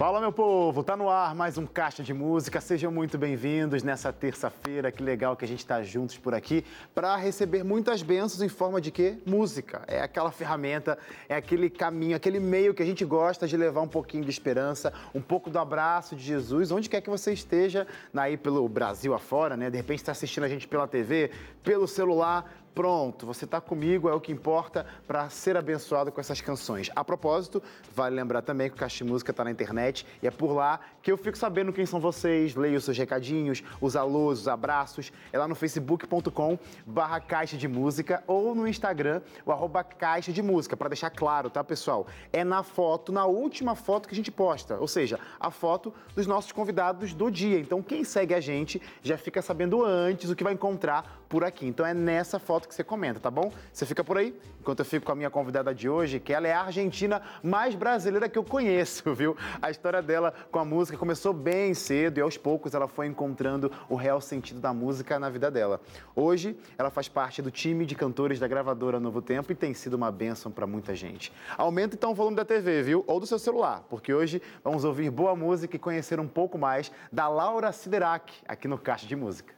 Fala, meu povo! Tá no ar mais um Caixa de Música. Sejam muito bem-vindos nessa terça-feira. Que legal que a gente está juntos por aqui para receber muitas bênçãos em forma de quê? Música. É aquela ferramenta, é aquele caminho, aquele meio que a gente gosta de levar um pouquinho de esperança, um pouco do abraço de Jesus, onde quer que você esteja, aí pelo Brasil afora, né? De repente está assistindo a gente pela TV, pelo celular, Pronto, você está comigo, é o que importa para ser abençoado com essas canções. A propósito, vale lembrar também que o Caixa de Música está na internet e é por lá que eu fico sabendo quem são vocês, leio os seus recadinhos, os alôs, os abraços. É lá no facebook.com barra Caixa de Música ou no Instagram, o arroba Caixa de Música, para deixar claro, tá, pessoal? É na foto, na última foto que a gente posta, ou seja, a foto dos nossos convidados do dia. Então, quem segue a gente já fica sabendo antes o que vai encontrar por aqui. Então, é nessa foto que você comenta, tá bom? Você fica por aí, enquanto eu fico com a minha convidada de hoje, que ela é a argentina mais brasileira que eu conheço, viu? A história dela com a música começou bem cedo e aos poucos ela foi encontrando o real sentido da música na vida dela. Hoje, ela faz parte do time de cantores da gravadora Novo Tempo e tem sido uma bênção para muita gente. Aumenta então o volume da TV, viu? Ou do seu celular, porque hoje vamos ouvir boa música e conhecer um pouco mais da Laura Siderac aqui no Caixa de Música.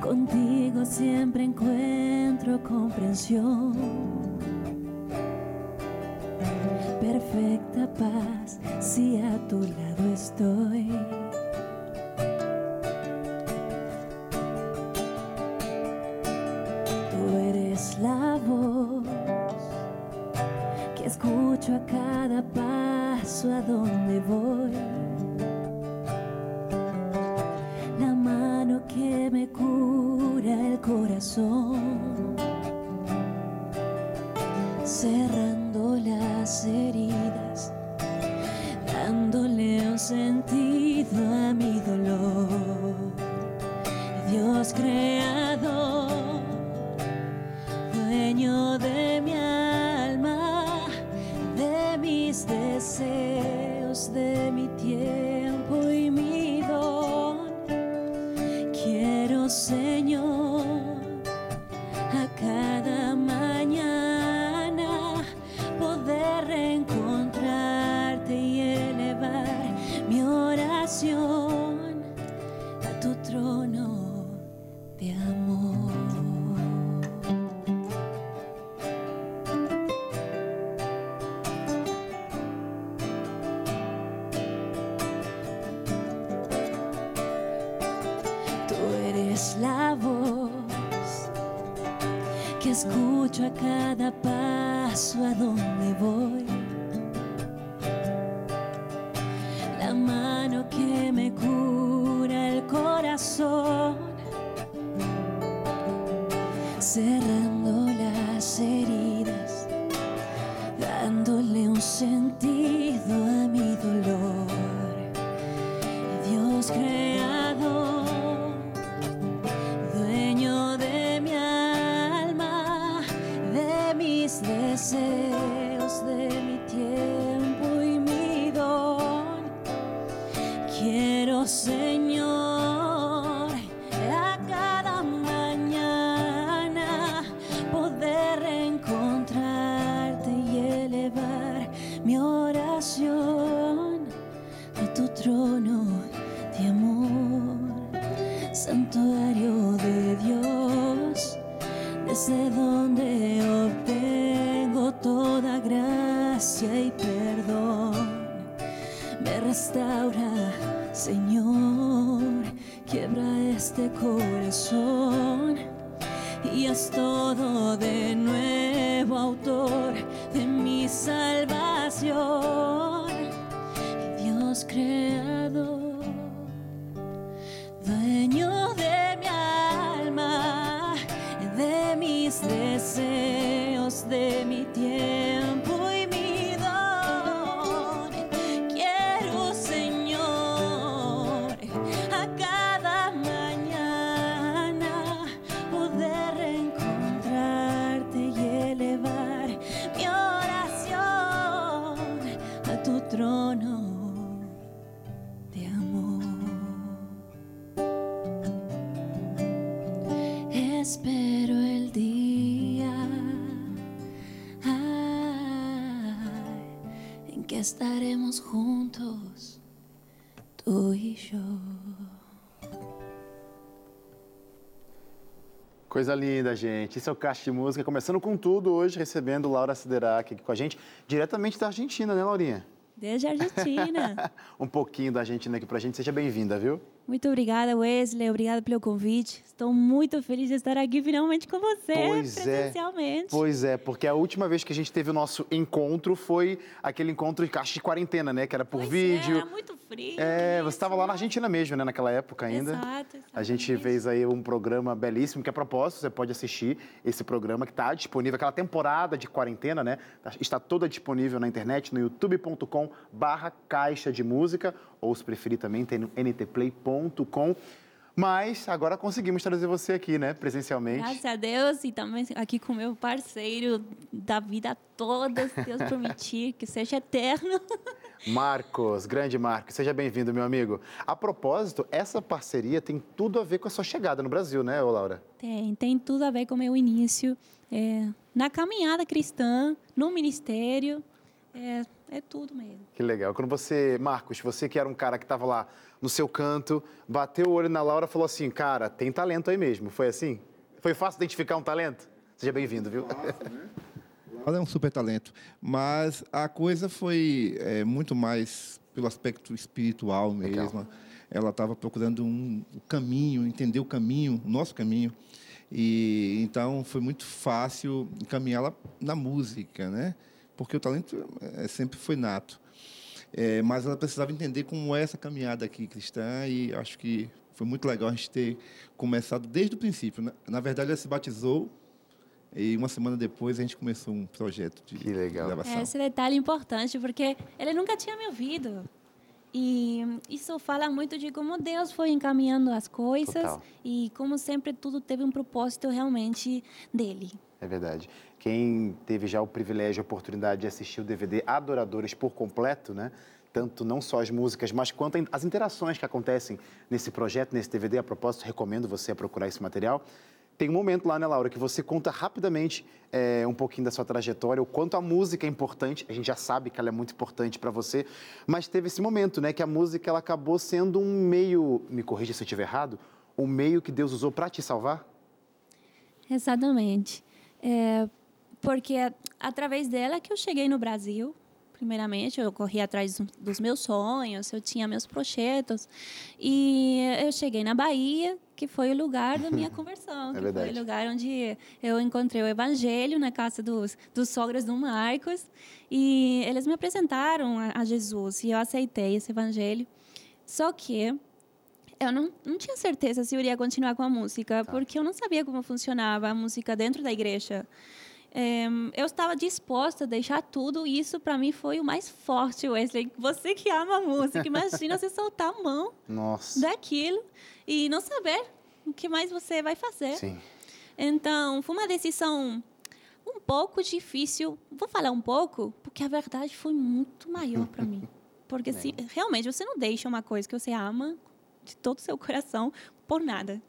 Contigo siempre encuentro comprensión. Perfecta paz si a tu lado estoy. Cada este corazón y es todo de nuevo autor de mi salvación. Dios creador, dueño de mi alma, de mis deseos, de mi estaremos juntos, tú y yo. Coisa linda, gente. Esse é o Caixa de Música, começando com tudo hoje, recebendo Laura Siderac aqui com a gente, diretamente da Argentina, né, Laurinha? Desde a Argentina. um pouquinho da Argentina aqui pra gente. Seja bem-vinda, viu? Muito obrigada, Wesley. Obrigada pelo convite. Estou muito feliz de estar aqui finalmente com você, Pois é. presencialmente. Pois é, porque a última vez que a gente teve o nosso encontro foi aquele encontro de caixa de quarentena, né? Que era por Pois vídeo. É, era muito É, você isso, estava lá na. Argentina mesmo, né? Naquela época ainda. Exato, A gente exatamente. fez aí um programa belíssimo, que a propósito, você pode assistir esse programa que está disponível, aquela temporada de quarentena, né? Está toda disponível na internet, no youtube.com barra caixa de música, ou se preferir também tem no ntplay.com. Mas agora conseguimos trazer você aqui, né? Presencialmente. Graças a Deus e também aqui com meu parceiro da vida toda, se Deus permitir, que seja eterno. Marcos, grande Marcos, seja bem-vindo, meu amigo. A propósito, essa parceria tem tudo a ver com a sua chegada no Brasil, né, Laura? Tem, tem tudo a ver com o meu início é, na caminhada cristã, no ministério. É, é tudo mesmo. Que legal. Quando você, Marcos, você que era um cara que estava lá no seu canto, bateu o olho na Laura e falou assim, cara, tem talento aí mesmo. Foi assim? Foi fácil identificar um talento? Seja bem-vindo, viu? Ela é um super talento, mas a coisa foi é, muito mais pelo aspecto espiritual Legal. mesmo. Ela estava procurando um caminho, entender o caminho, o nosso caminho, e então foi muito fácil encaminhá-la na música, né? Porque o talento é, sempre foi nato, É, mas ela precisava entender como é essa caminhada aqui cristã e acho que foi muito legal a gente ter começado desde o princípio. né? Na verdade, ela se batizou e uma semana depois a gente começou um projeto de Que legal. gravação. É, esse detalhe é importante, porque ele nunca tinha me ouvido. E isso fala muito de como Deus foi encaminhando as coisas Total. e como sempre tudo teve um propósito realmente dele. É verdade. Quem teve já o privilégio a oportunidade de assistir o DVD Adoradores por completo, né? Tanto não só as músicas, mas quanto as interações que acontecem nesse projeto, nesse DVD. A propósito, recomendo você procurar esse material. Tem um momento lá, né, Laura, que você conta rapidamente é, um pouquinho da sua trajetória, o quanto a música é importante. A gente já sabe que ela é muito importante para você, mas teve esse momento, né, que a música ela acabou sendo um meio, me corrija se eu estiver errado, um meio que Deus usou para te salvar. Exatamente. É, porque é através dela que eu cheguei no Brasil. Primeiramente, eu corri atrás dos- meus sonhos, eu tinha meus projetos. E eu cheguei na Bahia, que foi o lugar da minha conversão. verdade. foi o lugar onde eu encontrei o evangelho na casa dos, dos sogros do Marcos. E eles me apresentaram a, a Jesus e eu aceitei esse evangelho. Só que eu não, não tinha certeza se eu iria continuar com a música, porque eu não sabia como funcionava a música dentro da igreja. Em, eu estava disposta a deixar tudo, e isso para mim foi o mais forte, Wesley. Você que ama a música, imagina você soltar a mão Nossa. daquilo e não saber o que mais você vai fazer. Sim. Então, foi uma decisão um pouco difícil. Vou falar um pouco, porque a verdade foi muito maior para mim. Porque se, realmente você não deixa uma coisa que você ama de todo o seu coração por nada.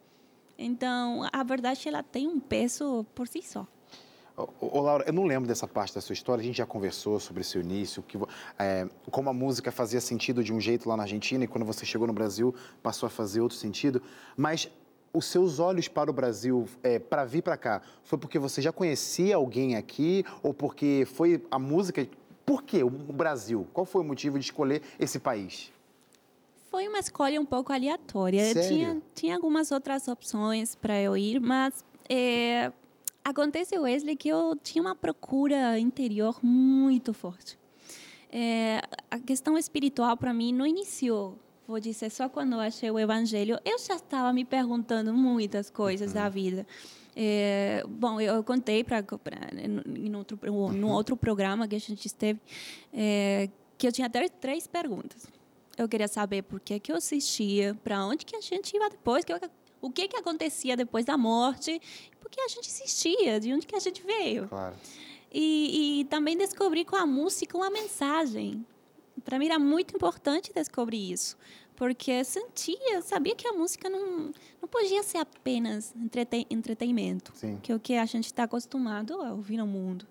Então, a verdade ela tem um peso por si só. Ô, Laura, eu não lembro dessa parte da sua história. A gente já conversou sobre seu início, que, é, como a música fazia sentido de um jeito lá na Argentina e quando você chegou no Brasil passou a fazer outro sentido. Mas os seus olhos para o Brasil, é, para vir para cá, foi porque você já conhecia alguém aqui ou porque foi a música? Por que o Brasil? Qual foi o motivo de escolher esse país? Foi uma escolha um pouco aleatória. Tinha, tinha algumas outras opções para eu ir, mas é, acontece, Wesley, que eu tinha uma procura interior muito forte. É, a questão espiritual para mim não iniciou, vou dizer, só quando eu achei o evangelho. Eu já estava me perguntando muitas coisas da vida. É, bom, eu, eu contei para em outro no outro programa que a gente esteve é, que eu tinha até três perguntas. Eu queria saber por que que eu assistia, para onde que a gente ia depois, que eu- o que que acontecia depois da morte, por que a gente assistia, de onde que a gente veio. Claro. E, e também descobri com a música uma mensagem para mim era muito importante descobrir isso, porque sentia, sabia que a música não, não podia ser apenas entreten entretenimento, Sim. que é o que a gente está acostumado a ouvir no mundo.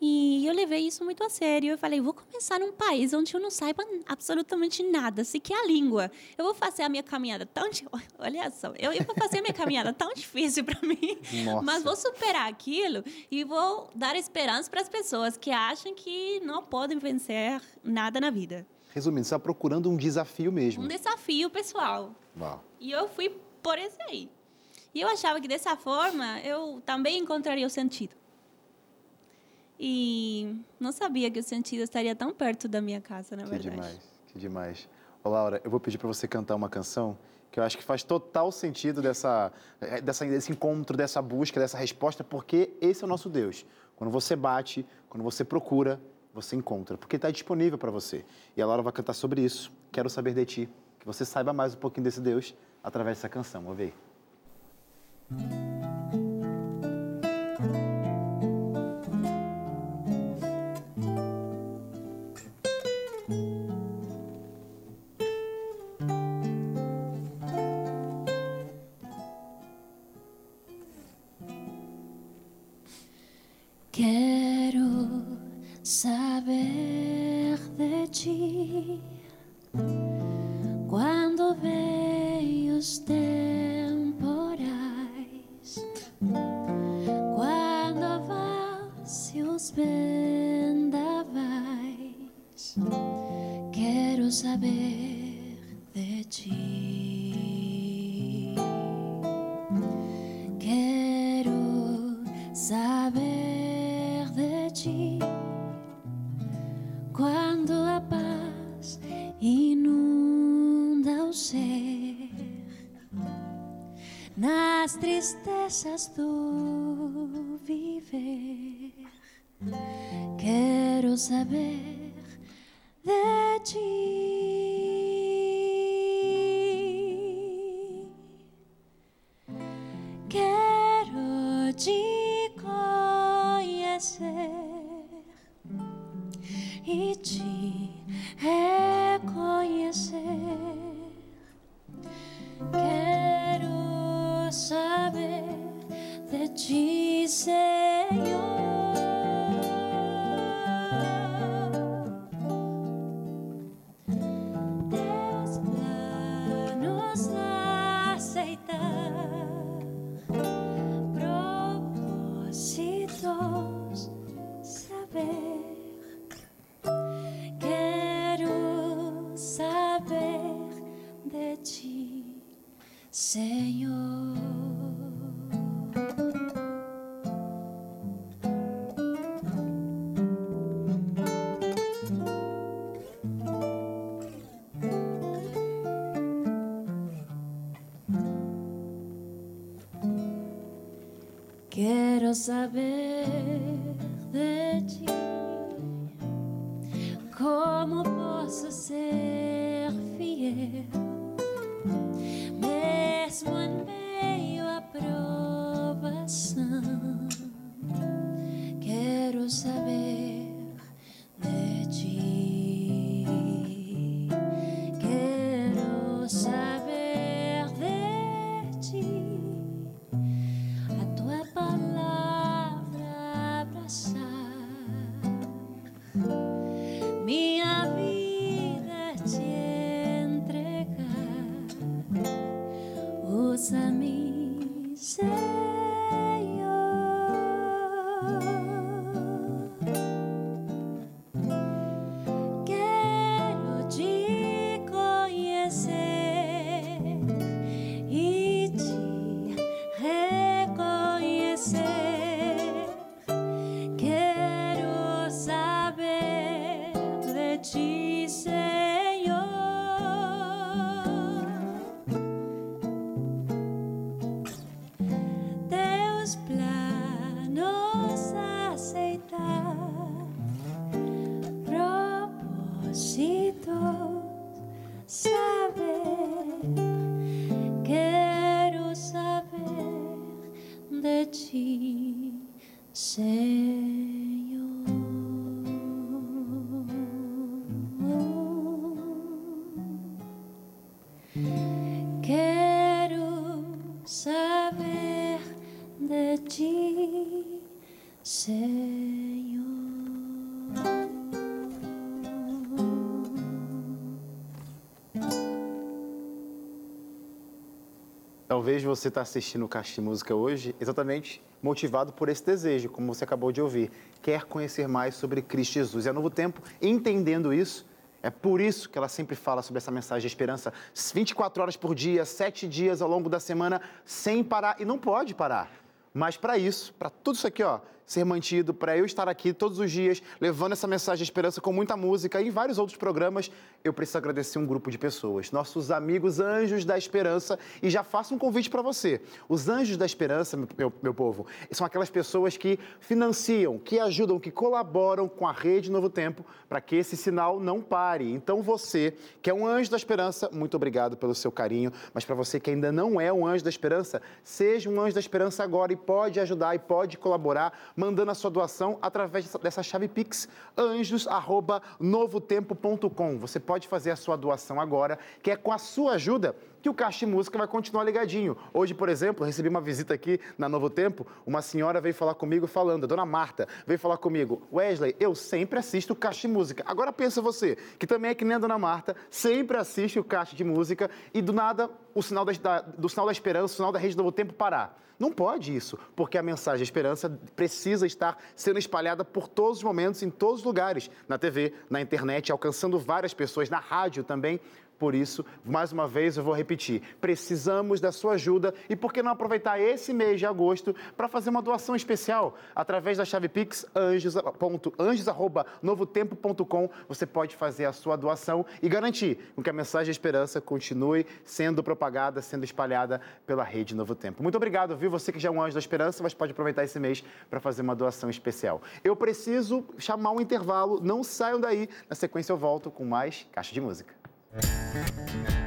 E eu levei isso muito a sério. Eu falei, vou começar num país onde eu não saiba absolutamente nada, sequer a língua. Eu vou fazer a minha caminhada tão... Olha só, eu, eu vou fazer a minha caminhada tão difícil para mim, Nossa. mas vou superar aquilo e vou dar esperança para as pessoas que acham que não podem vencer nada na vida. Resumindo, você está procurando um desafio mesmo. Um desafio pessoal. Uau. E eu fui por esse aí. E eu achava que dessa forma eu também encontraria o sentido. E não sabia que o sentido estaria tão perto da minha casa, na Que verdade. demais, que demais. Ô, Laura, eu vou pedir para você cantar uma canção que eu acho que faz total sentido dessa, eh, dessa, desse encontro, dessa busca, dessa resposta, porque esse é o nosso Deus. Quando você bate, quando você procura, você encontra, porque está disponível para você. E a Laura vai cantar sobre isso. Quero saber de ti, que você saiba mais um pouquinho desse Deus através dessa canção. Ouve aí. E te Quero saber send me. Talvez você está assistindo o Caixa de Música hoje exatamente motivado por esse desejo, como você acabou de ouvir. Quer conhecer mais sobre Cristo Jesus. E a Novo Tempo, entendendo isso, é por isso que ela sempre fala sobre essa mensagem de esperança 24 horas por dia, 7 dias ao longo da semana, sem parar. E não pode parar. Mas para isso, para tudo isso aqui, ó, ser mantido, para eu estar aqui todos os dias levando essa mensagem de esperança com muita música e em vários outros programas, eu preciso agradecer um grupo de pessoas, nossos amigos Anjos da Esperança, e já faço um convite para você. Os Anjos da Esperança, meu, meu povo, são aquelas pessoas que financiam, que ajudam, que colaboram com a Rede Novo Tempo para que esse sinal não pare. Então você, que é um Anjo da Esperança, muito obrigado pelo seu carinho, mas para você que ainda não é um Anjo da Esperança, seja um Anjo da Esperança agora e pode ajudar e pode colaborar mandando a sua doação através dessa chave Pix, anjos@novotempo.com. Você pode fazer a sua doação agora, que é com a sua ajuda que o Caixa de Música vai continuar ligadinho. Hoje, por exemplo, recebi uma visita aqui na Novo Tempo, uma senhora veio falar comigo falando, a dona Marta veio falar comigo, Wesley, eu sempre assisto o Caixa de Música. Agora pensa você, que também é que nem a dona Marta, sempre assiste o Caixa de Música e do nada o sinal da, do sinal da esperança, o sinal da Rede Novo Tempo parar. Não pode isso, porque a mensagem de esperança precisa estar sendo espalhada por todos os momentos, em todos os lugares, na TV, na internet, alcançando várias pessoas, na rádio também. Por isso, mais uma vez eu vou repetir: precisamos da sua ajuda e por que não aproveitar esse mês de agosto para fazer uma doação especial? Através da chave Pix anjos.novotempo.com você pode fazer a sua doação e garantir que a mensagem de esperança continue sendo propagada, sendo espalhada pela rede Novo Tempo. Muito obrigado, viu? Você que já é um anjo da esperança, mas pode aproveitar esse mês para fazer uma doação especial. Eu preciso chamar um intervalo, não saiam daí. Na sequência eu volto com mais Caixa de Música. Thank you.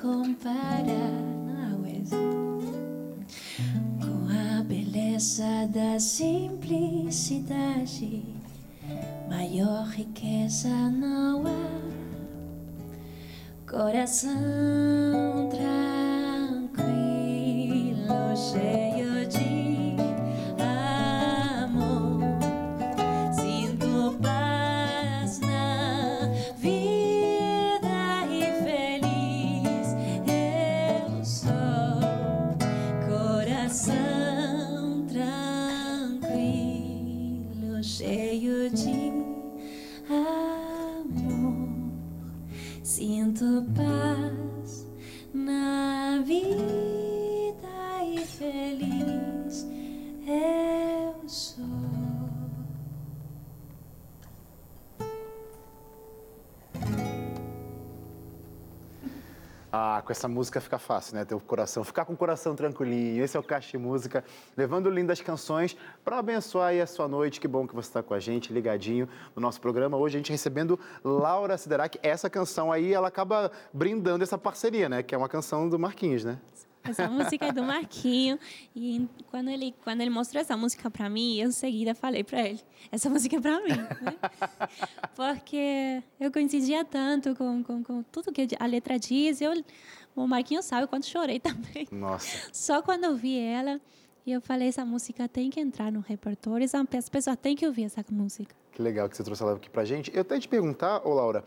Comparar com a beleza da simplicidade. Maior riqueza não há. Coração Coração tranquilo, cheio de com essa música fica fácil, né? Ter o coração, ficar com o coração tranquilinho. Esse é o Caixa Música, levando lindas canções para abençoar aí a sua noite. Que bom que você está com a gente, ligadinho no nosso programa. Hoje a gente recebendo Laura Siderac. Essa canção aí, ela acaba brindando essa parceria, né? Que é uma canção do Marquinhos, né? Essa música é do Marquinho. E quando ele, quando ele mostrou essa música para mim, eu em seguida falei para ele: essa música é para mim. Né? Porque eu coincidia tanto com, com, com tudo que a letra diz. Eu, o Marquinho sabe quanto chorei também. Nossa. Só quando eu vi ela, e eu falei: essa música tem que entrar no repertório, as pessoas têm que ouvir essa música. Que legal que você trouxe ela aqui pra gente. Eu até te perguntar, ô Laura,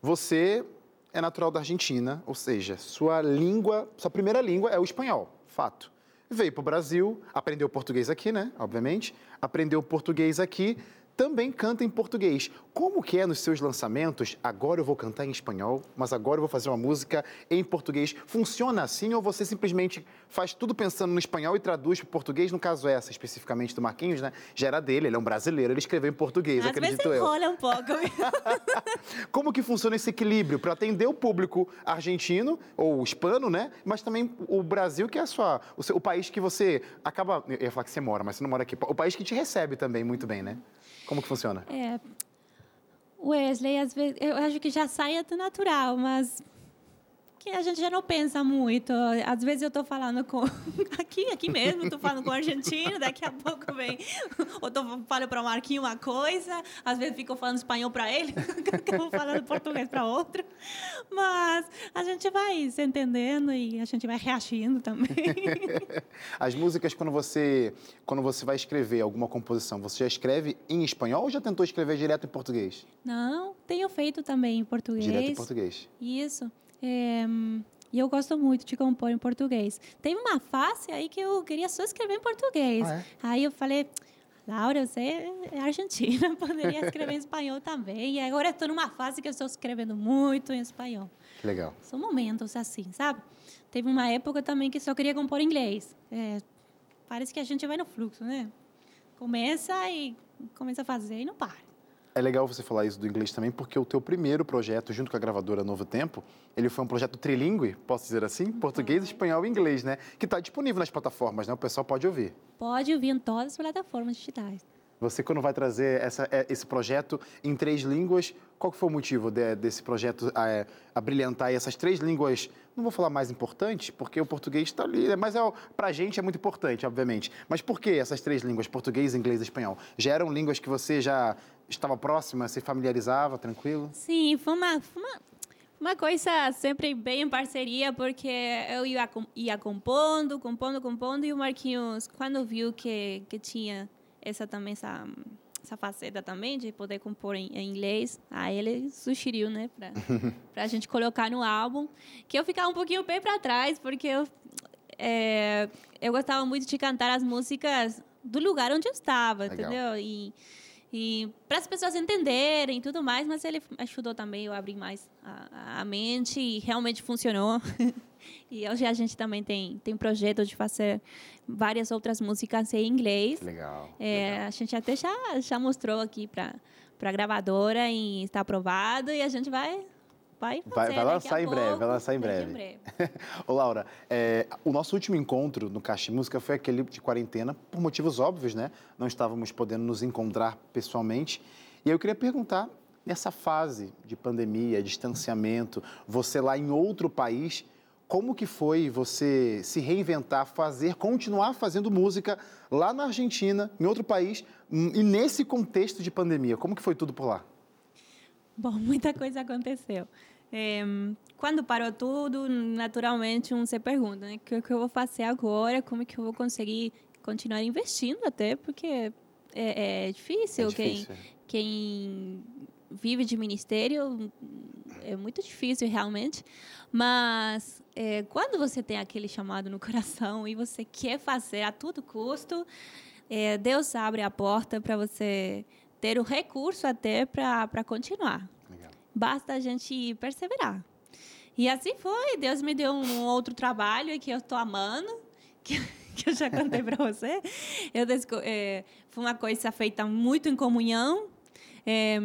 você é natural da Argentina, ou seja, sua língua, sua primeira língua é o espanhol, fato. Veio pro Brasil, aprendeu português aqui, né? Obviamente. Aprendeu português aqui, também canta em português. Como que é nos seus lançamentos? Agora eu vou cantar em espanhol, mas agora eu vou fazer uma música em português. Funciona assim ou você simplesmente faz tudo pensando no espanhol e traduz para português? No caso essa, especificamente do Marquinhos, né? Já era dele, ele é um brasileiro, ele escreveu em português, Às vezes acredito eu. enrola um pouco. Como que funciona esse equilíbrio para atender o público argentino ou hispano, né? Mas também o Brasil, que é a sua, o, seu- o país que você acaba. Eu ia falar que você mora, mas você não mora aqui. O país que te recebe também muito bem, né? Como que funciona? É, Wesley, às vezes, eu acho que já sai até natural, mas que a gente já não pensa muito. Às vezes eu estou falando com aqui, aqui mesmo, estou falando com o argentino, daqui a pouco vem, ou estou falando para o Marquinho uma coisa, às vezes fico falando espanhol para ele, acabo falando português para outro, mas a gente vai se entendendo e a gente vai reagindo também. As músicas, quando você, quando você vai escrever alguma composição, você já escreve em espanhol ou já tentou escrever direto em português? Não, tenho feito também em português. Direto em português. Isso. É, e eu gosto muito de compor em português. Teve uma fase aí que eu queria só escrever em português. Ah, é? Aí eu falei, Laura, você é argentina, poderia escrever em espanhol também. E agora estou numa fase que eu estou escrevendo muito em espanhol. Que legal. São momentos assim, sabe? Teve uma época também que só queria compor em inglês. É, parece que a gente vai no fluxo, né? Começa e começa a fazer e não para. É legal você falar isso do inglês também, porque o teu primeiro projeto, junto com a gravadora Novo Tempo, ele foi um projeto trilingue, posso dizer assim? Português, espanhol e inglês, né? Que está disponível nas plataformas, né? O pessoal pode ouvir. Pode ouvir em todas as plataformas digitais. Você, quando vai trazer essa- é, esse projeto em três línguas, qual foi o motivo de- desse projeto é, abrilhantar essas três línguas? Não vou falar mais importantes, porque o português está ali, né? mas é, para a gente é muito importante, obviamente. Mas por que essas três línguas, português, inglês e espanhol? Já eram línguas que você já estava próxima, se familiarizava, tranquilo? Sim, foi uma, foi uma, uma coisa sempre bem em parceria, porque eu ia, ia compondo, compondo, compondo, e o Marquinhos, quando viu que, que tinha essa também, essa, essa faceta também de poder compor em, em inglês, aí ele sugeriu, né, para a gente colocar no álbum, que eu ficava um pouquinho bem para trás, porque eu, é, eu gostava muito de cantar as músicas do lugar onde eu estava, Legal. entendeu? E, e para as pessoas entenderem e tudo mais, mas ele ajudou também eu abrir mais a, a mente e realmente funcionou. e hoje a gente também tem, tem projeto de fazer várias outras músicas em inglês. Legal. É, a gente até já, já mostrou aqui para a gravadora e está aprovado e a gente vai vai fazer Vai- vai lançar em breve, pouco, vai lançar em breve. Ô, Laura, é, o nosso último encontro no Caixa Música foi aquele de quarentena, por motivos óbvios, né? Não estávamos podendo nos encontrar pessoalmente. E eu queria perguntar, nessa fase de pandemia, distanciamento, você lá em outro país, como que foi você se reinventar, fazer, continuar fazendo música lá na Argentina, em outro país, e nesse contexto de pandemia? Como que foi tudo por lá? Bom, muita coisa aconteceu. É, quando parou tudo, naturalmente um se pergunta, né? O que, que eu vou fazer agora? Como é que eu vou conseguir continuar investindo até? Porque é, é difícil. É difícil. Quem, quem vive de ministério é muito difícil realmente. Mas é, quando você tem aquele chamado no coração e você quer fazer a todo custo, é, Deus abre a porta para você ter o recurso até para continuar. Legal. Basta a gente perseverar. E assim foi. Deus me deu um outro trabalho que eu estou amando, que, que eu já contei para você. Eu é, foi uma coisa feita muito em comunhão. É,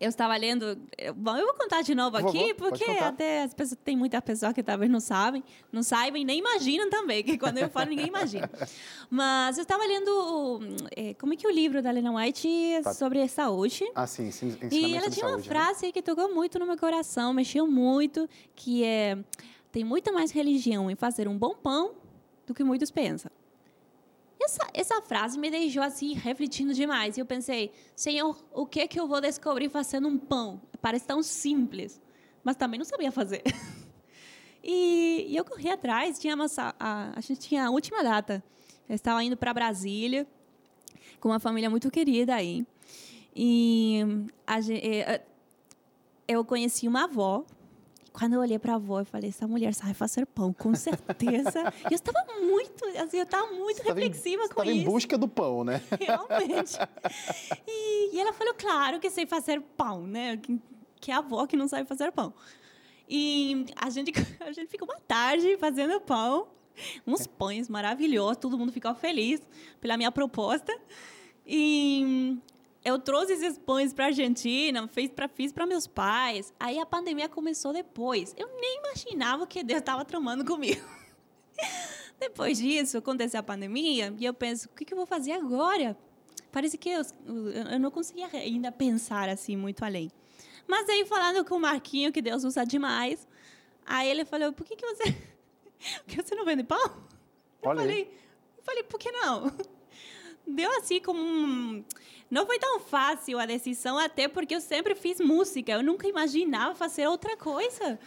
eu estava lendo. eu- Bom, eu vou contar de novo aqui, pode porque até as pessoas, tem muitas pessoas que talvez não sabem, não saibam e nem imaginam também, que quando eu falo ninguém imagina. Mas eu estava lendo. é, como é que o livro da Lena White é Tá. sobre saúde? Ah, sim, sim, E ela tinha uma saúde, né? frase que tocou muito no meu coração, mexeu muito, que é tem muita mais religião em fazer um bom pão do que muitos pensam. Essa, essa frase me deixou assim refletindo demais. E eu pensei, Senhor, o que que eu vou descobrir fazendo um pão? Parece tão simples, mas também não sabia fazer. E, e eu corri atrás, tínhamos a, a, a gente tinha a última data. Eu estava indo para Brasília com uma família muito querida aí. E a gen- eh, eu conheci uma avó. Quando eu olhei para a avó, eu falei: essa mulher sabe fazer pão, com certeza. e eu estava muito, assim, eu estava muito Você tava reflexiva você com tava isso. em busca do pão, né? Realmente. E, e ela falou, claro que sei fazer pão, né? Que, que é a avó que não sabe fazer pão. E a gente, a gente ficou uma tarde fazendo pão, uns pães maravilhosos, todo mundo ficou feliz pela minha proposta. E eu trouxe esses pães para a Argentina, fiz para fiz para meus pais. Aí a pandemia começou depois. Eu nem imaginava que Deus estava tramando comigo. Depois disso, aconteceu a pandemia e eu penso, o que, que eu vou fazer agora? Parece que eu, eu não conseguia ainda pensar assim muito além. Mas aí, falando com o Marquinho, que Deus usa demais, aí ele falou, por que, que você... Por que você não vende pão? Eu Olha aí. falei, eu falei, por que não? Deu assim como um... Não foi tão fácil a decisão, até porque eu sempre fiz música. Eu nunca imaginava fazer outra coisa.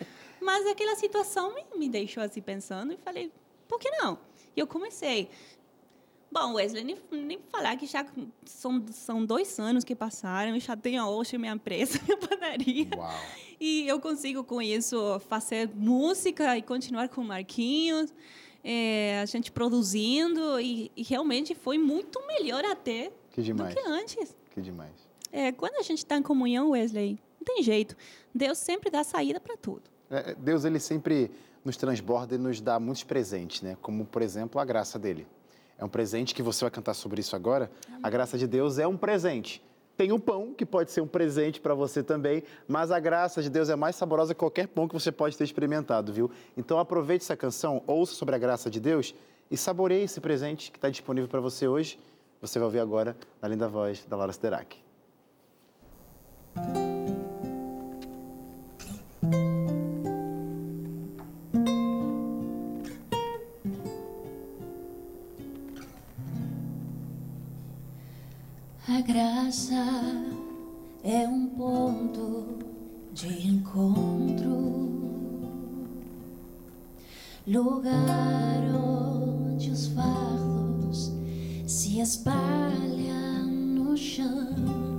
Mas aquela situação me, me deixou assim pensando e falei, por que não? E eu comecei. Bom, Wesley, nem, nem falar que já são, são dois anos que passaram, eu já tenho hoje minha empresa, minha padaria. Uau. E eu consigo, com isso, fazer música e continuar com Marquinhos, é, a gente produzindo, e, e realmente foi muito melhor até Que do que antes. Que demais. É, quando a gente está em comunhão, Wesley, não tem jeito. Deus sempre dá saída para tudo. É, Deus, ele sempre nos transborda e nos dá muitos presentes, né? Como, por exemplo, a graça dele. É um presente que você vai cantar sobre isso agora. A graça de Deus é um presente. Tem o pão, que pode ser um presente para você também, mas a graça de Deus é mais saborosa que qualquer pão que você pode ter experimentado, viu? Então aproveite essa canção, ouça sobre a graça de Deus e saboreie esse presente que está disponível para você hoje. Você vai ouvir agora na linda voz da Laura Siderak. Lugar onde os fardos se espalham no chão,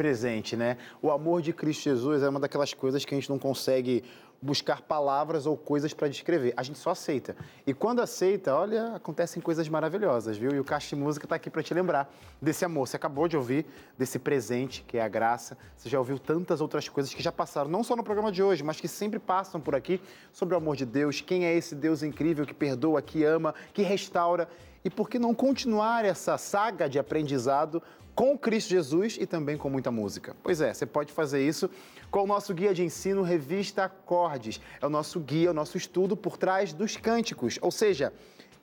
presente, né? O amor de Cristo Jesus é uma daquelas coisas que a gente não consegue buscar palavras ou coisas para descrever. A gente só aceita. E quando aceita, olha, acontecem coisas maravilhosas, viu? E o Caixa de Música está aqui para te lembrar desse amor. Você acabou de ouvir desse presente, que é a graça. Você já ouviu tantas outras coisas que já passaram, não só no programa de hoje, mas que sempre passam por aqui sobre o amor de Deus. Quem é esse Deus incrível que perdoa, que ama, que restaura? E por que não continuar essa saga de aprendizado com Cristo Jesus e também com muita música? Pois é, você pode fazer isso com o nosso guia de ensino Revista Acordes. É o nosso guia, o nosso estudo por trás dos cânticos. Ou seja,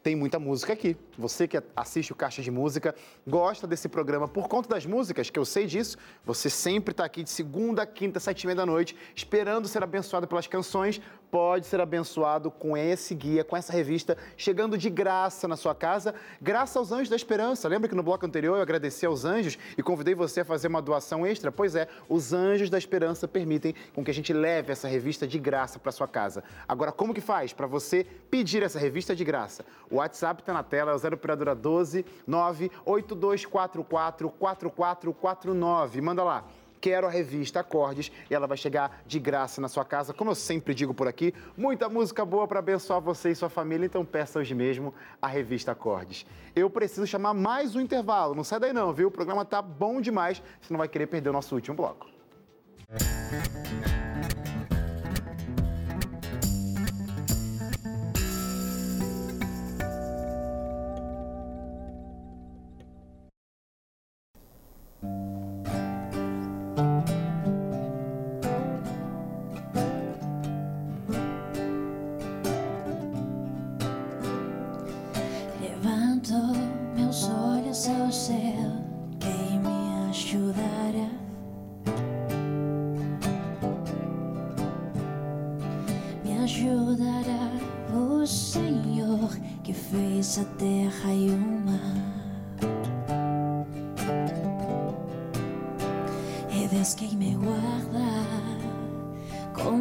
tem muita música aqui. Você que assiste o Caixa de Música, gosta desse programa por conta das músicas, que eu sei disso. Você sempre está aqui de segunda, quinta, sete e meia da noite, esperando ser abençoado pelas canções. Pode ser abençoado com esse guia, com essa revista, chegando de graça na sua casa, graças aos Anjos da Esperança. Lembra que no bloco anterior eu agradeci aos anjos e convidei você a fazer uma doação extra? Pois é, os Anjos da Esperança permitem com que a gente leve essa revista de graça para sua casa. Agora, como que faz para você pedir essa revista de graça? O WhatsApp está na tela, é o 0 operadora 12 98244 4449. Manda lá. Quero a revista Acordes e ela vai chegar de graça na sua casa. Como eu sempre digo por aqui, muita música boa para abençoar você e sua família, então peça hoje mesmo a revista Acordes. Eu preciso chamar mais um intervalo, não sai daí não, viu? O programa tá bom demais, você não vai querer perder o nosso último bloco. Levanto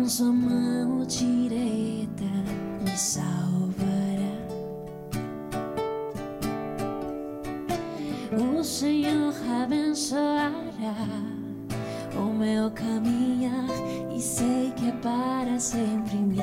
sua mão direita me salvará. O Senhor abençoará o meu caminhar e sei que para sempre me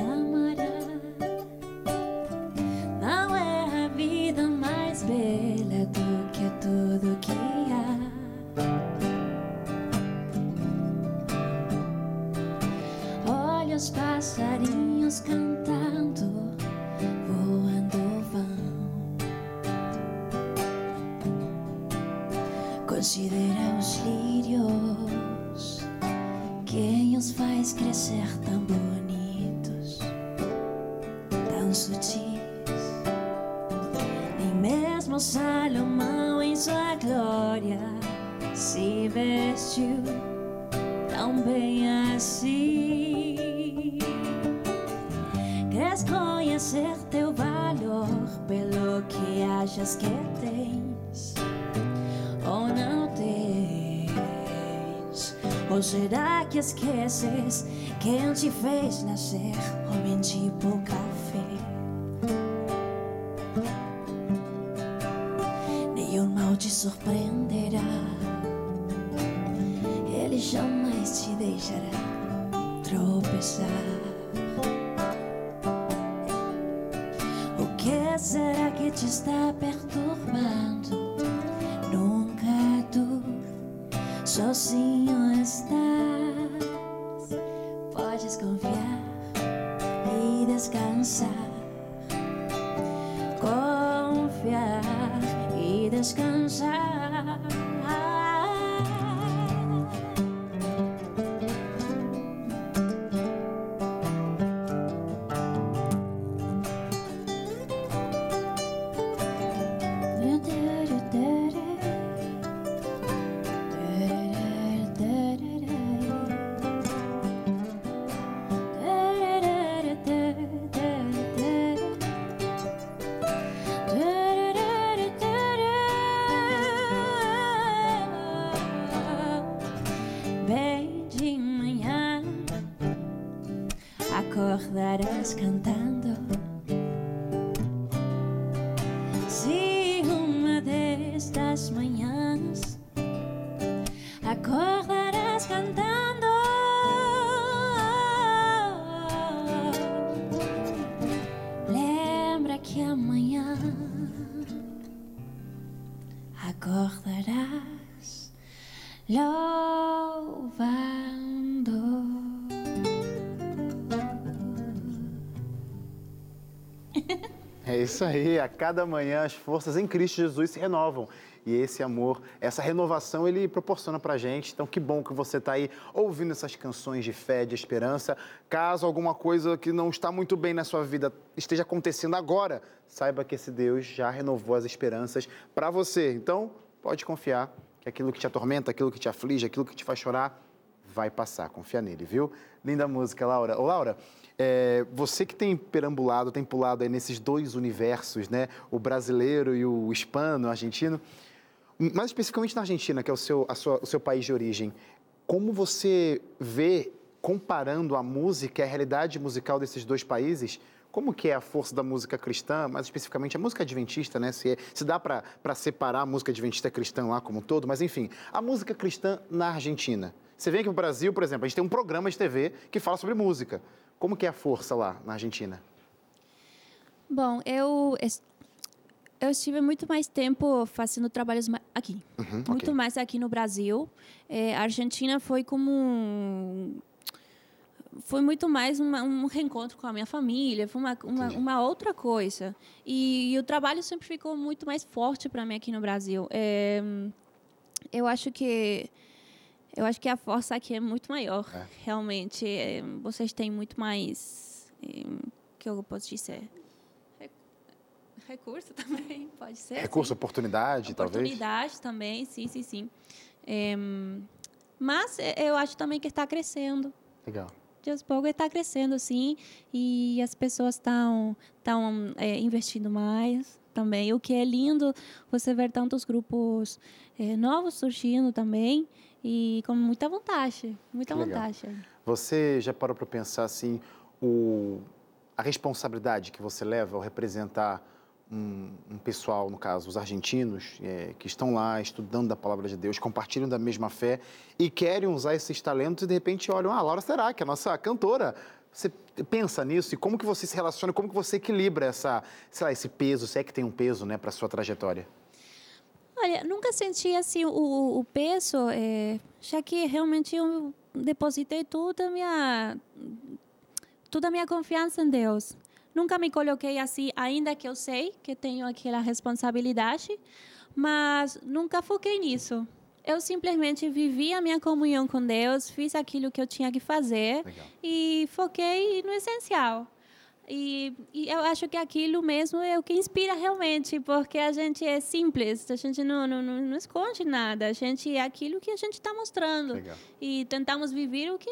esqueces quem te fez nascer homem tipo café? Nenhum mal te surpreenderá. Ele jamais te deixará tropeçar. O que será que te está perturbando? Nunca tu sozinho estás. inside. Isso aí, a cada manhã as forças em Cristo Jesus se renovam. E esse amor, essa renovação, ele proporciona pra gente. Então, que bom que você está aí ouvindo essas canções de fé, de esperança. Caso alguma coisa que não está muito bem na sua vida esteja acontecendo agora, saiba que esse Deus já renovou as esperanças para você. Então, pode confiar que aquilo que te atormenta, aquilo que te aflige, aquilo que te faz chorar, vai passar. Confia nele, viu? Linda música, Laura. Ô, Laura, é, você que tem perambulado, tem pulado aí nesses dois universos, né? O brasileiro e o hispano, o argentino. Mais especificamente na Argentina, que é o seu, sua, o seu país de origem. Como você vê, comparando a música a realidade musical desses dois países, como que é a força da música cristã, mais especificamente a música adventista, né? Se, se dá para separar a música adventista cristã lá como um todo, mas enfim, a música cristã na Argentina. Você vem aqui no Brasil, por exemplo, a gente tem um programa de TV que fala sobre música. Como que é a força lá na Argentina? Bom, eu eu estive muito mais tempo fazendo trabalhos aqui, Uhum, muito ok. mais aqui no Brasil. É, a Argentina foi como um- foi muito mais uma- um reencontro com a minha família, foi uma, uma, uma outra coisa. E, o trabalho sempre ficou muito mais forte para mim aqui no Brasil. É, eu acho que eu acho que a força aqui é muito maior, É. realmente. É, vocês têm muito mais, é, que eu posso dizer, Re- recurso também, pode ser. Recurso, sim. oportunidade, talvez? Oportunidade também, sim, sim, sim. É, mas é, eu acho também que está crescendo. Legal. De aos poucos está crescendo, sim, e as pessoas estão é, investindo mais também. O que é lindo você ver tantos grupos novos surgindo também e com muita vontade, muita Que legal. vontade. Você já parou para pensar assim, o, a responsabilidade que você leva ao representar um, um pessoal, no caso, os argentinos, é, que estão lá estudando da palavra de Deus, compartilham da mesma fé e querem usar esses talentos e de repente olham, ah, Laura será que é a nossa cantora. Você pensa nisso e como que você se relaciona, como que você equilibra essa, sei lá, esse peso, se é que tem um peso, né, para sua trajetória? Olha, nunca senti assim o, o peso, é, já que realmente eu depositei toda a minha toda a minha confiança em Deus. Nunca me coloquei assim, ainda que eu sei que tenho aquela responsabilidade, mas nunca foquei nisso. Eu simplesmente vivi a minha comunhão com Deus, fiz aquilo que eu tinha que fazer Legal. e foquei no essencial. E, e eu acho que aquilo mesmo é o que inspira realmente, porque a gente é simples, a gente não, não, não, esconde nada, a gente é aquilo que a gente está mostrando. Legal. E tentamos viver o que,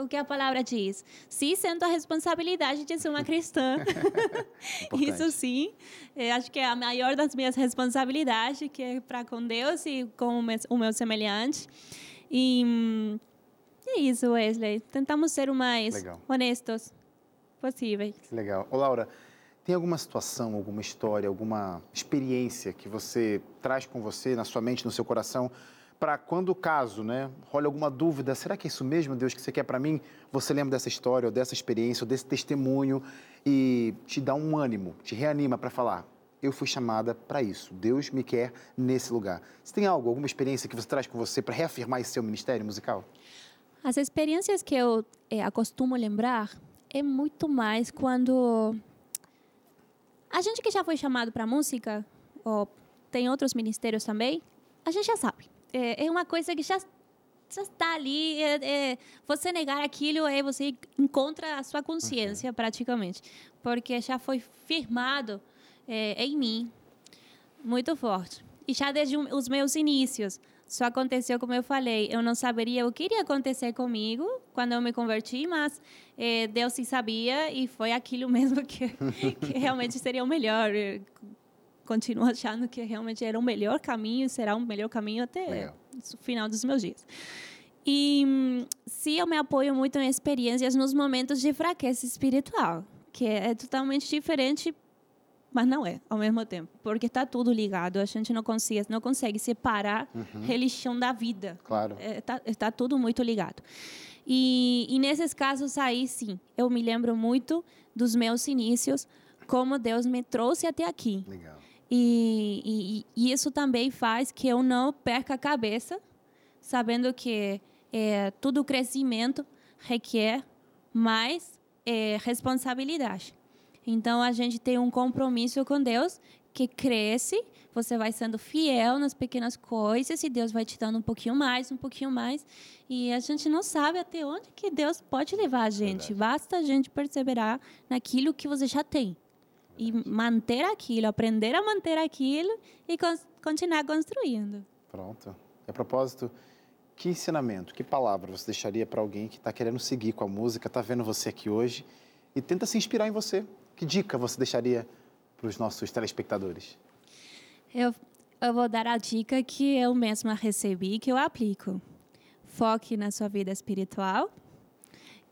o que a palavra diz. Sim, sendo a responsabilidade de ser uma cristã. Isso sim, eu acho que é a maior das minhas responsabilidades, que é para com Deus e com o meu, o meu semelhante. E é isso, Wesley. Tentamos ser o mais Legal. honestos possíveis. Que legal. Ô, Laura, tem alguma situação, alguma história, alguma experiência que você traz com você, na sua mente, no seu coração, para quando o caso, né, rola alguma dúvida, será que é isso mesmo, Deus, que você quer para mim? Você lembra dessa história, ou dessa experiência, ou desse testemunho e te dá um ânimo, te reanima para falar, eu fui chamada para isso, Deus me quer nesse lugar. Você tem algo, alguma experiência que você traz com você para reafirmar esse seu ministério musical? As experiências que eu eh, acostumo lembrar é muito mais quando a gente que já foi chamado para música, ou tem outros ministérios também, a gente já sabe. É, é uma coisa que já, já está ali. é- é- você negar aquilo é você encontra a sua consciência praticamente, porque já foi firmado é, em mim muito forte. E já desde os meus inícios. Só aconteceu como eu falei. Eu não saberia o que iria acontecer comigo quando eu me converti, mas eh, Deus sim sabia e foi aquilo mesmo que, que realmente seria o melhor. Eu Continuo achando que realmente era o melhor caminho e será o melhor caminho até Legal. o final dos meus dias. E sim, eu me apoio muito em experiências nos momentos de fraqueza espiritual, que é totalmente diferente mas não é ao mesmo tempo, porque está tudo ligado. A gente não consegue, não consegue separar religião da vida. Claro. É, tá, está tudo muito ligado. E, e nesses casos aí, sim, eu me lembro muito dos meus inícios, como Deus me trouxe até aqui. Legal. E, e- e isso também faz que eu não perca a cabeça, sabendo que é, todo crescimento requer mais é, responsabilidade. Então a gente tem um compromisso com Deus que cresce, você vai sendo fiel nas pequenas coisas e Deus vai te dando um pouquinho mais, um pouquinho mais. E a gente não sabe até onde que Deus pode levar a gente. Basta a gente perseverar naquilo que você já tem e manter aquilo, aprender a manter aquilo e continuar construindo. Pronto. A propósito, que ensinamento, que palavra você deixaria para alguém que está querendo seguir com a música, está vendo você aqui hoje e tenta se inspirar em você? Que dica você deixaria para os nossos telespectadores? Eu, eu vou dar a dica que eu mesma recebi e que eu aplico. Foque na sua vida espiritual,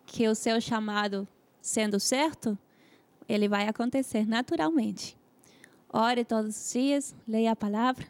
que o seu chamado sendo certo, ele vai acontecer naturalmente. Ore todos os dias, leia a palavra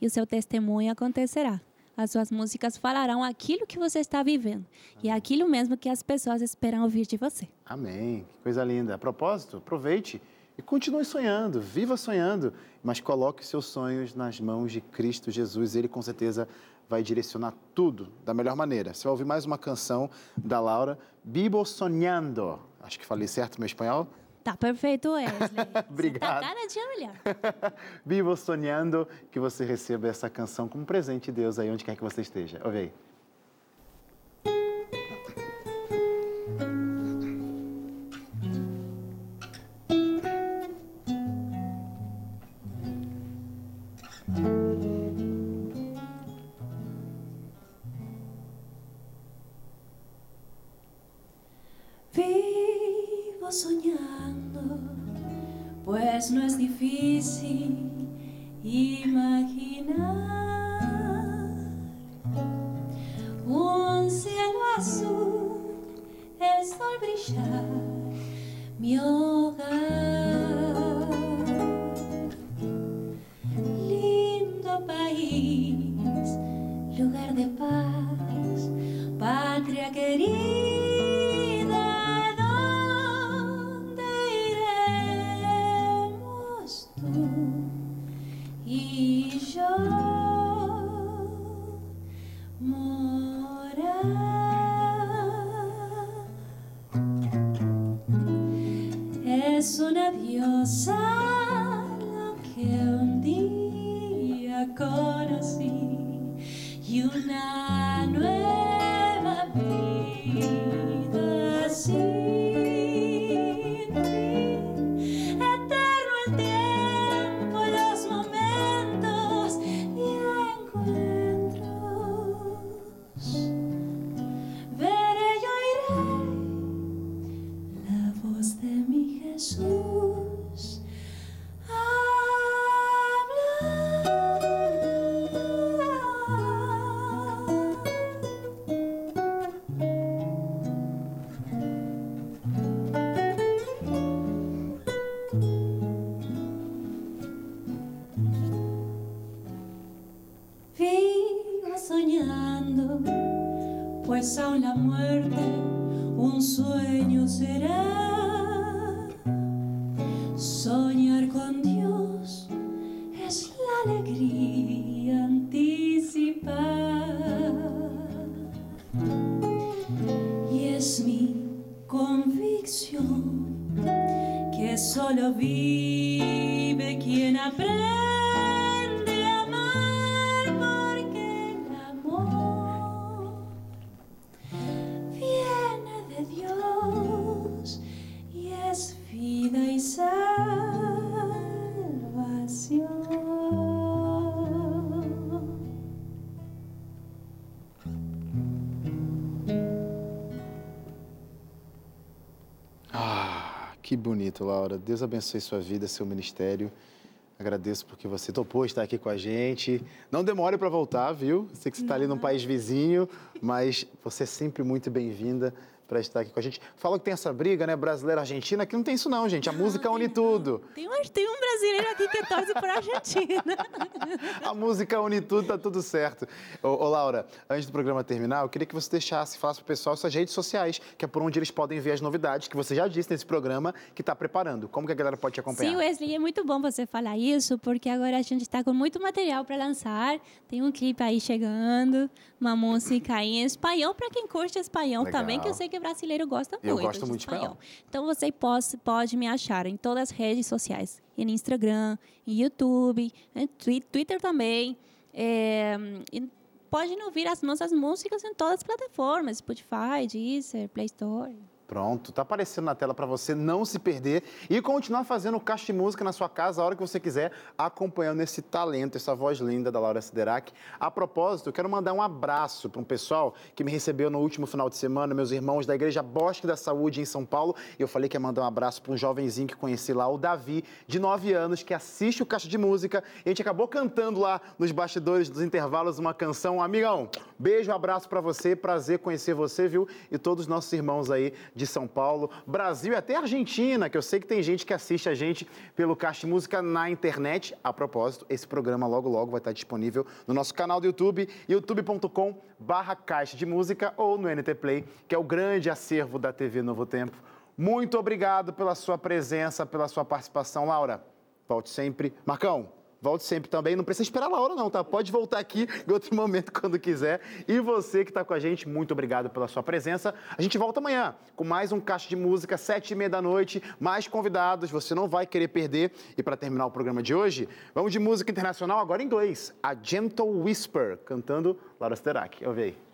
e o seu testemunho acontecerá. As suas músicas falarão aquilo que você está vivendo e é aquilo mesmo que as pessoas esperam ouvir de você. Amém. Que coisa linda. A propósito, aproveite e continue sonhando, viva sonhando, mas coloque os seus sonhos nas mãos de Cristo Jesus. Ele com certeza vai direcionar tudo da melhor maneira. Você vai ouvir mais uma canção da Laura, Bibo Sonhando. Acho que falei certo meu espanhol? Tá perfeito, Wesley. Obrigado. Você tá cada dia melhor. Vivo sonhando que você receba essa canção como presente de Deus aí onde quer que você esteja. Ouve aí. No es difícil imaginar la muerte un sueño será. Bonito, Laura. Deus abençoe sua vida, seu ministério. Agradeço porque você topou estar aqui com a gente. Não demore para voltar, viu? Sei que você está ali num país vizinho, mas você é sempre muito bem-vinda para estar aqui com a gente. Fala que tem essa briga, né, brasileira-argentina, aqui não tem isso não, gente. A música une tudo. Tem um, tem um brasileiro aqui que torce por Argentina. A música une tudo, tá tudo certo. Ô, ô, Laura, antes do programa terminar, eu queria que você deixasse, falasse pro pessoal suas redes sociais, que é por onde eles podem ver as novidades que você já disse nesse programa que está preparando. Como que a galera pode te acompanhar? Sim, Wesley, é muito bom você falar isso, porque agora a gente está com muito material para lançar. Tem um clipe aí chegando, uma música em espanhol, para quem curte espanhol Legal. também, que eu sei que brasileiro gosta Eu muito. gosto de muito de espanhol. Então você pode, pode me achar em todas as redes sociais, em Instagram, em YouTube, em Twi- Twitter também. É, pode ouvir as nossas músicas em todas as plataformas, Spotify, Deezer, Play Store. Pronto, tá aparecendo na tela para você não se perder e continuar fazendo caixa de música na sua casa a hora que você quiser, acompanhando esse talento, essa voz linda da Laura Siderac. A propósito, eu quero mandar um abraço para um pessoal que me recebeu no último final de semana, meus irmãos da Igreja Bosque da Saúde em São Paulo. Eu falei que ia mandar um abraço para um jovenzinho que conheci lá, o Davi, de 9 anos, que assiste o caixa de música. E a gente acabou cantando lá nos bastidores dos intervalos uma canção. Amigão, beijo, abraço para você, prazer conhecer você, viu? E todos os nossos irmãos aí de São Paulo, Brasil e até Argentina, que eu sei que tem gente que assiste a gente pelo Caixa Música na internet. A propósito, esse programa logo logo vai estar disponível no nosso canal do YouTube, youtube.com barra Caixa de Música ou no NT Play, que é o grande acervo da TV Novo Tempo. Muito obrigado pela sua presença, pela sua participação, Laura. Volte sempre. Marcão, Volte sempre também. Não precisa esperar a Laura, não, tá? Pode voltar aqui em outro momento, quando quiser. E você que está com a gente, muito obrigado pela sua presença. A gente volta amanhã com mais um Caixa de Música, sete e meia da noite, mais convidados, você não vai querer perder. E para terminar o programa de hoje, vamos de música internacional agora em inglês. A Gentle Whisper, cantando Laura Sterac. Ouve aí.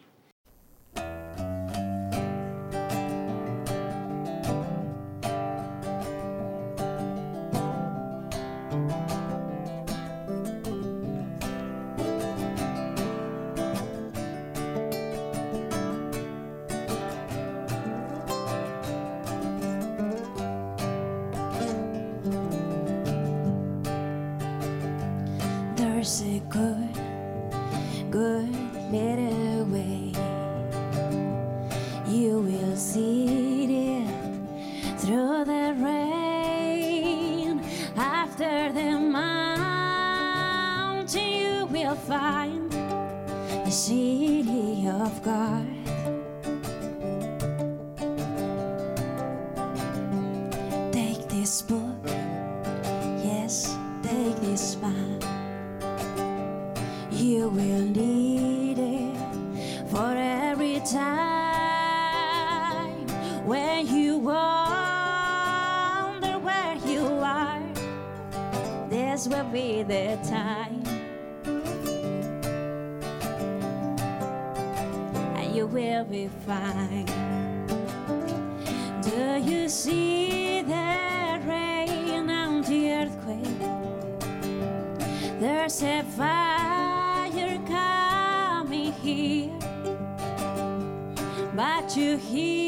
Be time, and you will be fine. Do you see the rain and the earthquake? There's a fire coming here, but you hear